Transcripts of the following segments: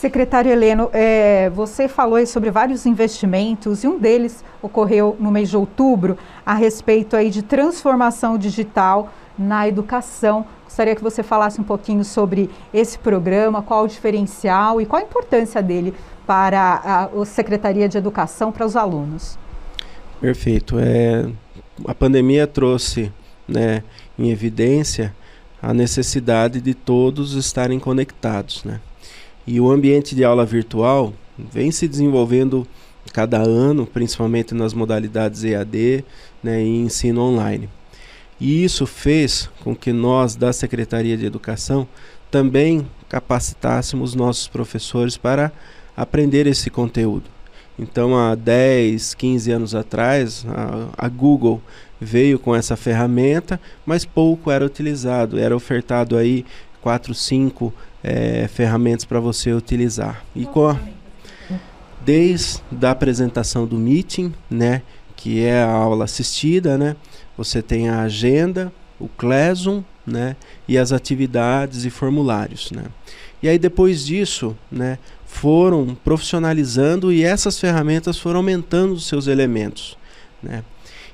Secretário Heleno, é, você falou sobre vários investimentos e um deles ocorreu no mês de outubro a respeito aí de transformação digital na educação. Gostaria que você falasse um pouquinho sobre esse programa, qual o diferencial e qual a importância dele para a, a Secretaria de Educação para os alunos. Perfeito. É, a pandemia trouxe né, em evidência a necessidade de todos estarem conectados. Né? E o ambiente de aula virtual vem se desenvolvendo cada ano, principalmente nas modalidades EAD né, e ensino online. E isso fez com que nós, da Secretaria de Educação, também capacitássemos nossos professores para aprender esse conteúdo. Então, há 10, 15 anos atrás, a, a, Google veio com essa ferramenta, mas pouco era utilizado. Era ofertado aí 4, 5 é, ferramentas para você utilizar. E com desde a apresentação do meeting, né, que é a aula assistida, né, você tem a agenda, o Classroom, né, e as atividades e formulários, né. E aí depois disso, né, foram profissionalizando e essas ferramentas foram aumentando os seus elementos, né.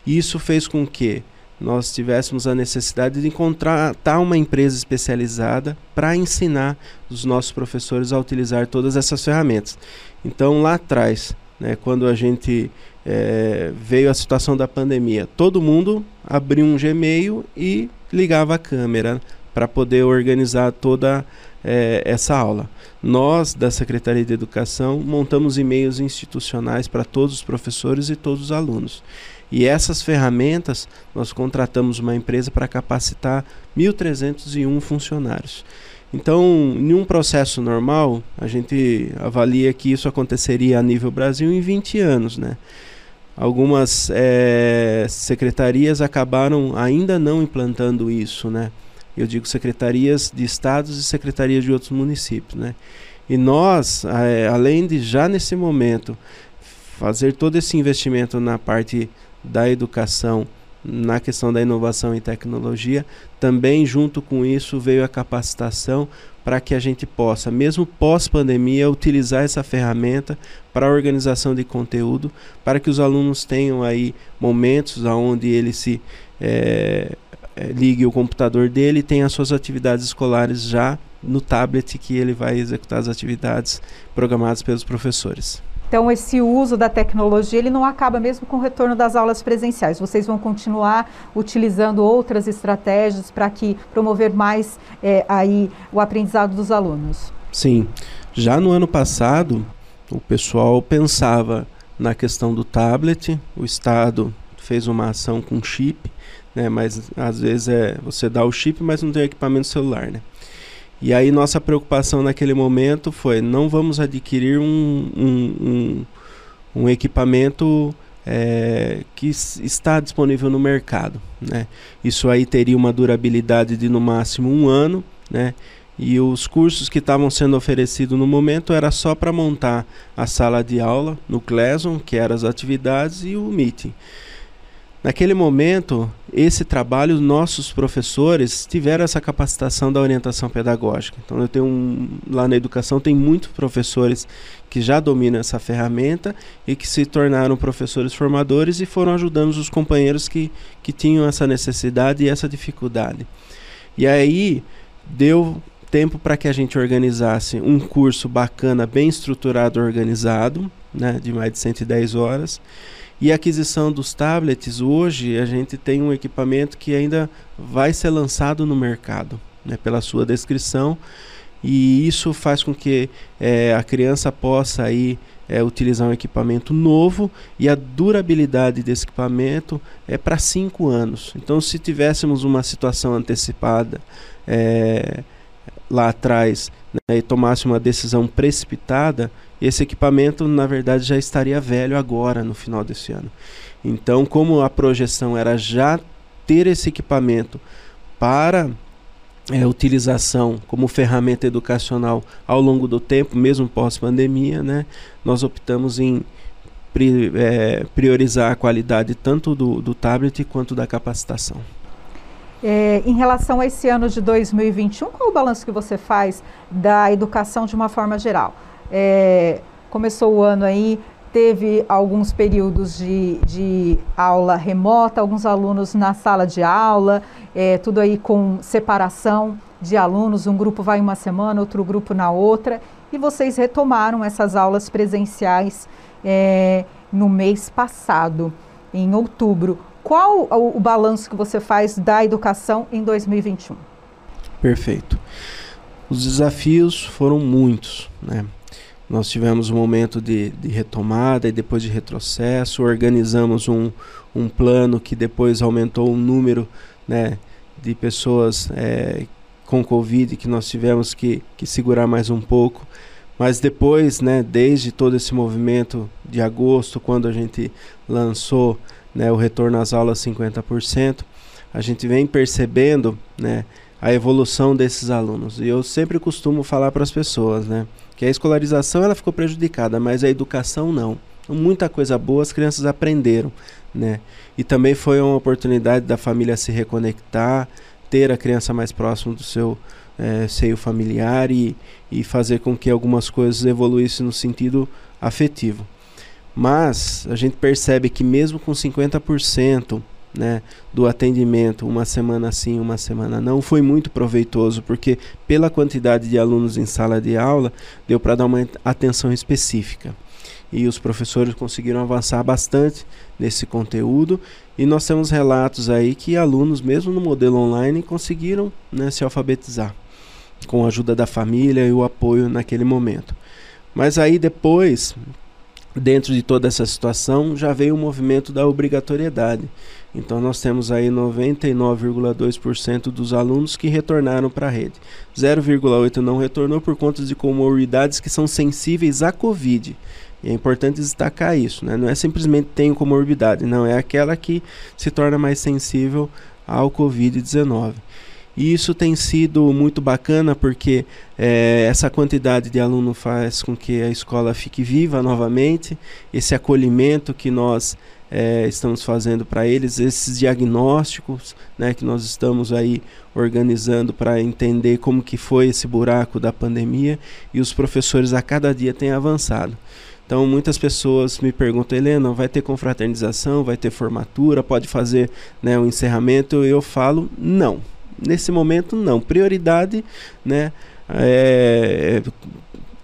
Isso fez com que nós tivéssemos a necessidade de contratar uma empresa especializada para ensinar os nossos professores a utilizar todas essas ferramentas. Então, lá atrás, né, quando a gente é, veio a situação da pandemia, todo mundo abriu um Gmail e ligava a câmera para poder organizar toda é, essa aula. Nós, da Secretaria de Educação, montamos e-mails institucionais para todos os professores e todos os alunos. E essas ferramentas, nós contratamos uma empresa para capacitar 1.301 funcionários. Então, em um processo normal, a gente avalia que isso aconteceria a nível Brasil em 20 anos, né? Algumas é, secretarias acabaram ainda não implantando isso, né? Eu digo secretarias de estados e secretarias de outros municípios, né? E nós, é, além de já nesse momento fazer todo esse investimento na parte da educação na questão da inovação e tecnologia. Também, junto com isso, veio a capacitação para que a gente possa, mesmo pós-pandemia, utilizar essa ferramenta para a organização de conteúdo, para que os alunos tenham aí momentos onde ele se é, ligue o computador dele e tenha as suas atividades escolares já no tablet que ele vai executar as atividades programadas pelos professores. Então, esse uso da tecnologia ele não acaba mesmo com o retorno das aulas presenciais. Vocês vão continuar utilizando outras estratégias para que promover mais é, aí o aprendizado dos alunos. Sim. Já no ano passado, o pessoal pensava na questão do tablet. O Estado fez uma ação com chip, né? Mas às vezes é você dá o chip, mas não tem equipamento celular, né? E aí nossa preocupação naquele momento foi não vamos adquirir um, um, um, um equipamento é, que está disponível no mercado. Né? Isso aí teria uma durabilidade de no máximo um ano, né? E os cursos que estavam sendo oferecidos no momento era só para montar a sala de aula no Classroom, que eram as atividades, e o Meeting. Naquele momento, esse trabalho, nossos professores tiveram essa capacitação da orientação pedagógica. Então, eu tenho um, lá na educação tem muitos professores que já dominam essa ferramenta e que se tornaram professores formadores e foram ajudando os companheiros que, que tinham essa necessidade e essa dificuldade. E aí deu tempo para que a gente organizasse um curso bacana, bem estruturado, organizado, né, de mais de 110 horas e a aquisição dos tablets, hoje a gente tem um equipamento que ainda vai ser lançado no mercado, né, pela sua descrição, e isso faz com que é, a criança possa aí, é, utilizar um equipamento novo e a durabilidade desse equipamento é para cinco anos. Então, se tivéssemos uma situação antecipada é, lá atrás né, e tomasse uma decisão precipitada, esse equipamento na verdade já estaria velho agora no final desse ano. Então, como a projeção era já ter esse equipamento para é, utilização como ferramenta educacional ao longo do tempo, mesmo pós-pandemia, né, nós optamos em pri, é, priorizar a qualidade tanto do, do tablet quanto da capacitação. É, em relação a esse ano de 2021, qual o balanço que você faz da educação de uma forma geral? é, começou o ano aí, teve alguns períodos de, de aula remota, alguns alunos na sala de aula, é, tudo aí com separação de alunos, um grupo vai uma semana, outro grupo na outra, e vocês retomaram essas aulas presenciais é, no mês passado, em outubro. Qual o, o balanço que você faz da educação em 2021? Perfeito. Os desafios foram muitos, né? Nós tivemos um momento de, de retomada e depois de retrocesso, organizamos um, um plano que depois aumentou o número né, de pessoas é, com Covid que nós tivemos que, que segurar mais um pouco. Mas depois, né, desde todo esse movimento de agosto, quando a gente lançou né, o retorno às aulas 50%, a gente vem percebendo né, a evolução desses alunos. E eu sempre costumo falar para as pessoas né, que a escolarização ela ficou prejudicada, mas a educação não. Muita coisa boa as crianças aprenderam. Né? E também foi uma oportunidade da família se reconectar, ter a criança mais próximo do seu é, seio familiar e, e fazer com que algumas coisas evoluíssem no sentido afetivo. Mas a gente percebe que mesmo com 50% né, do atendimento, uma semana sim, uma semana não, foi muito proveitoso, porque pela quantidade de alunos em sala de aula, deu para dar uma atenção específica. E os professores conseguiram avançar bastante nesse conteúdo e nós temos relatos aí que alunos, mesmo no modelo online, conseguiram né, se alfabetizar com a ajuda da família e o apoio naquele momento. Mas aí depois, dentro de toda essa situação, já veio o movimento da obrigatoriedade. Então nós temos aí 99,2% dos alunos que retornaram para a rede. 0,8 não retornou por conta de comorbidades que são sensíveis à COVID. E é importante destacar isso, né? Não é simplesmente tem comorbidade, não, é aquela que se torna mais sensível ao Covid-19. E isso tem sido muito bacana porque é, essa quantidade de aluno faz com que a escola fique viva novamente, esse acolhimento que nós é, estamos fazendo para eles, esses diagnósticos né, que nós estamos aí organizando para entender como que foi esse buraco da pandemia e os professores a cada dia têm avançado. Então muitas pessoas me perguntam, Helena, vai ter confraternização, vai ter formatura, pode fazer né, um encerramento? Eu falo, não. Nesse momento não. Prioridade, né? É,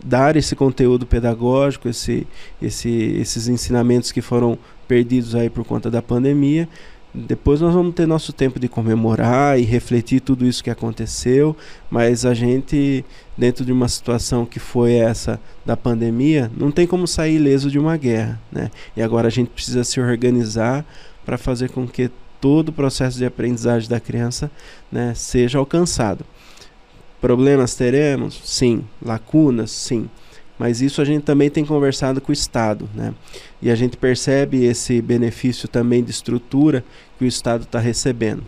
dar esse conteúdo pedagógico, esse, esse, esses ensinamentos que foram perdidos aí por conta da pandemia depois nós vamos ter nosso tempo de comemorar e refletir tudo isso que aconteceu, mas a gente, dentro de uma situação que foi essa da pandemia, não tem como sair ileso de uma guerra. Né? E agora a gente precisa se organizar para fazer com que todo o processo de aprendizagem da criança né, seja alcançado. Problemas teremos? Sim. Lacunas? Sim. Mas isso a gente também tem conversado com o Estado, né? E a gente percebe esse benefício também de estrutura que o Estado está recebendo.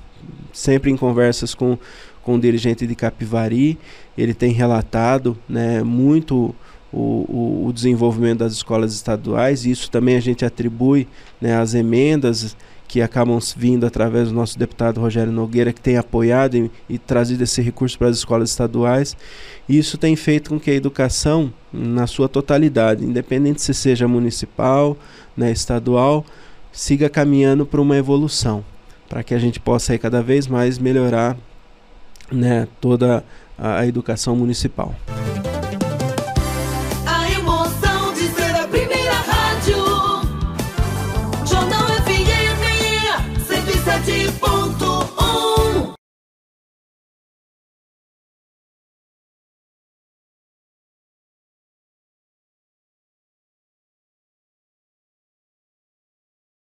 Sempre em conversas com, com o dirigente de Capivari, ele tem relatado né, muito o, o, desenvolvimento das escolas estaduais, e isso também a gente atribui né, às emendas que acabam vindo através do nosso deputado Rogério Nogueira, que tem apoiado e, e trazido esse recurso para as escolas estaduais. E isso tem feito com que a educação, na sua totalidade, independente se seja municipal, né, estadual, siga caminhando para uma evolução, para que a gente possa aí, cada vez mais melhorar né, toda a, a educação municipal.